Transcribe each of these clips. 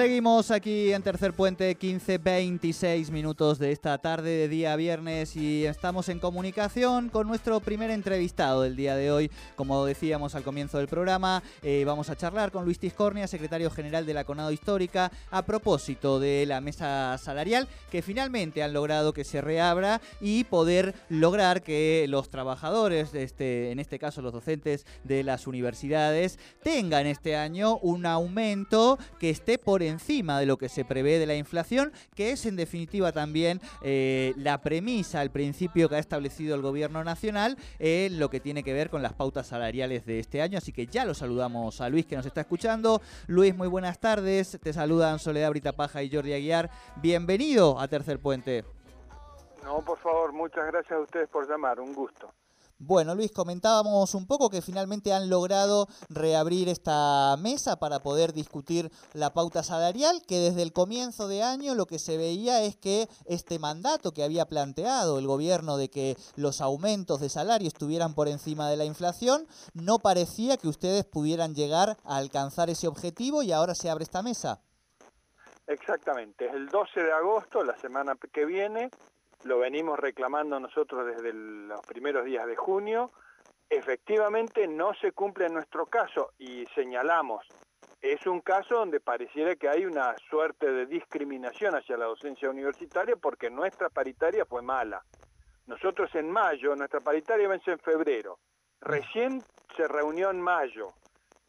Seguimos aquí en Tercer Puente, 15, 26 minutos de esta tarde de día viernes y estamos en comunicación con nuestro primer entrevistado del día de hoy. Como decíamos al comienzo del programa, eh, vamos a charlar con Luis Tiscornia, secretario general de la Conado Histórica, a propósito de la mesa salarial que finalmente han logrado que se reabra y poder lograr que los trabajadores, este, en este caso los docentes de las universidades, tengan este año un aumento que esté por encima de lo que se prevé de la inflación, que es en definitiva también eh, la premisa, el principio que ha establecido el gobierno nacional en lo que tiene que ver con las pautas salariales de este año. Así que ya lo saludamos a Luis que nos está escuchando. Luis, muy buenas tardes. Te saludan Soledad Brita Paja y Jordi Aguiar. Bienvenido a Tercer Puente. No, por favor, muchas gracias a ustedes por llamar, un gusto. Bueno, Luis, comentábamos un poco que finalmente han logrado reabrir esta mesa para poder discutir la pauta salarial, que desde el comienzo de año lo que se veía es que este mandato que había planteado el gobierno de que los aumentos de salario estuvieran por encima de la inflación, no parecía que ustedes pudieran llegar a alcanzar ese objetivo y ahora se abre esta mesa. Exactamente, es el 12 de agosto, la semana que viene, lo venimos reclamando nosotros desde los primeros días de junio, efectivamente no se cumple en nuestro caso y señalamos, es un caso donde pareciera que hay una suerte de discriminación hacia la docencia universitaria porque nuestra paritaria fue mala. Nosotros en mayo, nuestra paritaria vence en febrero, recién se reunió en mayo,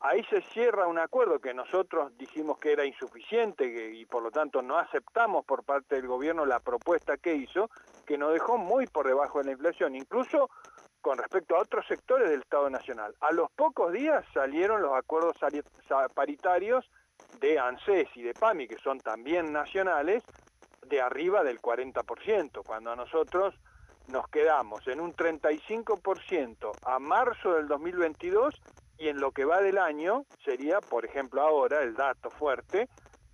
ahí se cierra un acuerdo que nosotros dijimos que era insuficiente y por lo tanto no aceptamos por parte del gobierno la propuesta que hizo, que nos dejó muy por debajo de la inflación, incluso con respecto a otros sectores del Estado Nacional. A los pocos días salieron los acuerdos paritarios de ANSES y de PAMI, que son también nacionales, de arriba del 40%, cuando a nosotros nos quedamos en un 35% a marzo del 2022 y en lo que va del año sería, por ejemplo, ahora el dato fuerte,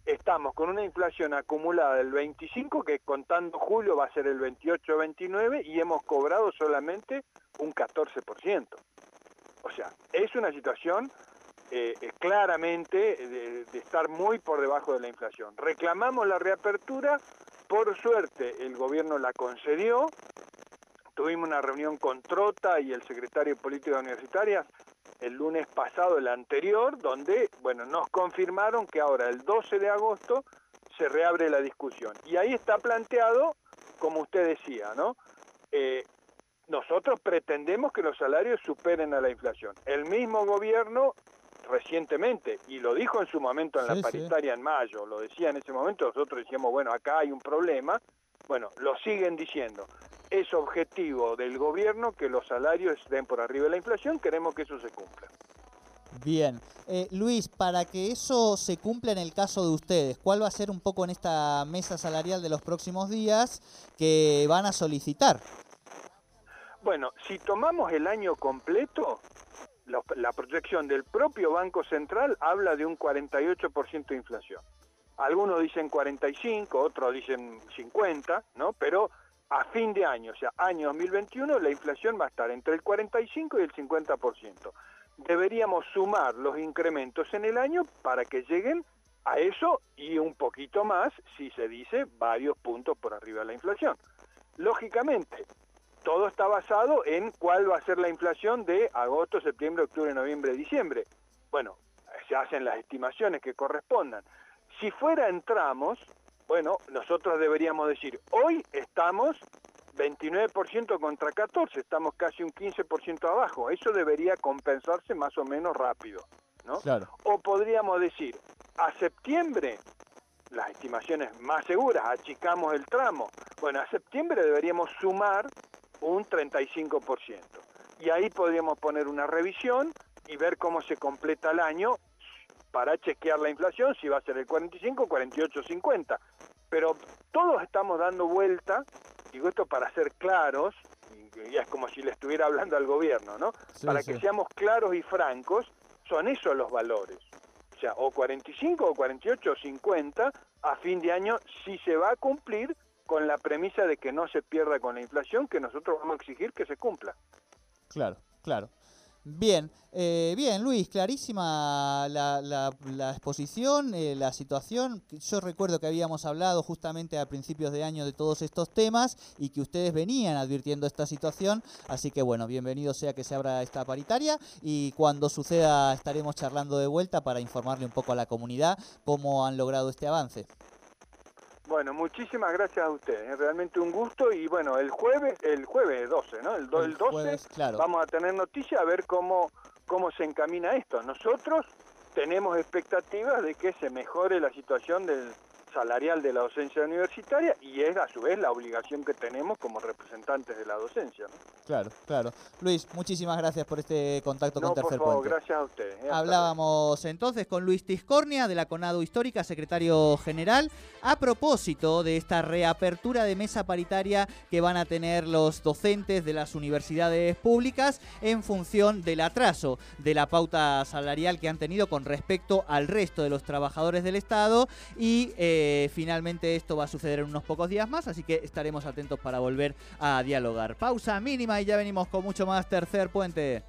estamos con una inflación acumulada del 25 que contando julio va a ser el 28-29 y hemos cobrado solamente un 14%. O sea, es una situación eh, eh, claramente de, de, estar muy por debajo de la inflación. Reclamamos la reapertura, por suerte el gobierno la concedió, tuvimos una reunión con Trota y el secretario de Política Universitaria el lunes pasado, el anterior, donde, bueno, nos confirmaron que ahora, el 12 de agosto, se reabre la discusión. Y ahí está planteado, como usted decía, ¿no? Eh, nosotros pretendemos que los salarios superen a la inflación. El mismo gobierno recientemente, y lo dijo en su momento en la paritaria en mayo, lo decía en ese momento, nosotros decíamos, bueno, acá hay un problema, bueno, lo siguen diciendo es objetivo del gobierno que los salarios estén por arriba de la inflación, queremos que eso se cumpla. Bien. Eh, Luis, para que eso se cumpla en el caso de ustedes, ¿cuál va a ser un poco en esta mesa salarial de los próximos días que van a solicitar? Bueno, si tomamos el año completo, la, la proyección del propio Banco Central habla de un 48% de inflación. Algunos dicen 45, otros dicen 50, ¿no? Pero a fin de año, o sea, año 2021, la inflación va a estar entre el 45 y el 50%. Deberíamos sumar los incrementos en el año para que lleguen a eso y un poquito más si se dice varios puntos por arriba de la inflación. Lógicamente, todo está basado en cuál va a ser la inflación de agosto, septiembre, octubre, noviembre, diciembre. Bueno, se hacen las estimaciones que correspondan. Si fuera en tramos, bueno, nosotros deberíamos decir, hoy estamos 29% contra 14, estamos casi un 15% abajo. Eso debería compensarse más o menos rápido, ¿no? O podríamos decir, a septiembre, las estimaciones más seguras, achicamos el tramo. Bueno, a septiembre deberíamos sumar un 35%. Y ahí podríamos poner una revisión y ver cómo se completa el año para chequear la inflación, si va a ser el 45, 48, 50 pero todos estamos dando vuelta, digo esto para ser claros, y es como si le estuviera hablando al gobierno, ¿no? para que seamos claros y francos, son esos los valores. o sea, o 45 o 48 o 50 a fin de año si se va a cumplir con la premisa de que no se pierda con la inflación, que nosotros vamos a exigir que se cumpla. Claro, claro. Bien, eh, bien, Luis, clarísima la, exposición, eh, la situación. Yo recuerdo que habíamos hablado justamente a principios de año de todos estos temas y que ustedes venían advirtiendo esta situación. Así que bueno, bienvenido sea que se abra esta paritaria y cuando suceda estaremos charlando de vuelta para informarle un poco a la comunidad cómo han logrado este avance. Bueno, muchísimas gracias a ustedes, es ¿eh? realmente un gusto y bueno, el jueves, el jueves 12, ¿no? El, 12 vamos a tener noticias a ver cómo, cómo se encamina esto. Nosotros tenemos expectativas de que se mejore la situación del, salarial de la docencia universitaria y es a su vez la obligación que tenemos como representantes de la docencia. Claro, claro. Luis, muchísimas gracias por este contacto con Tercer por gracias a usted. ¿eh? Hablábamos entonces con Luis Tiscornia de la Conado Histórica, secretario general, a propósito de esta reapertura de mesa paritaria que van a tener los docentes de las universidades públicas en función del atraso de la pauta salarial que han tenido con respecto al resto de los trabajadores del Estado y eh, eh, finalmente esto va a suceder en unos pocos días más, así que estaremos atentos para volver a dialogar. Pausa mínima y ya venimos con mucho más tercer puente.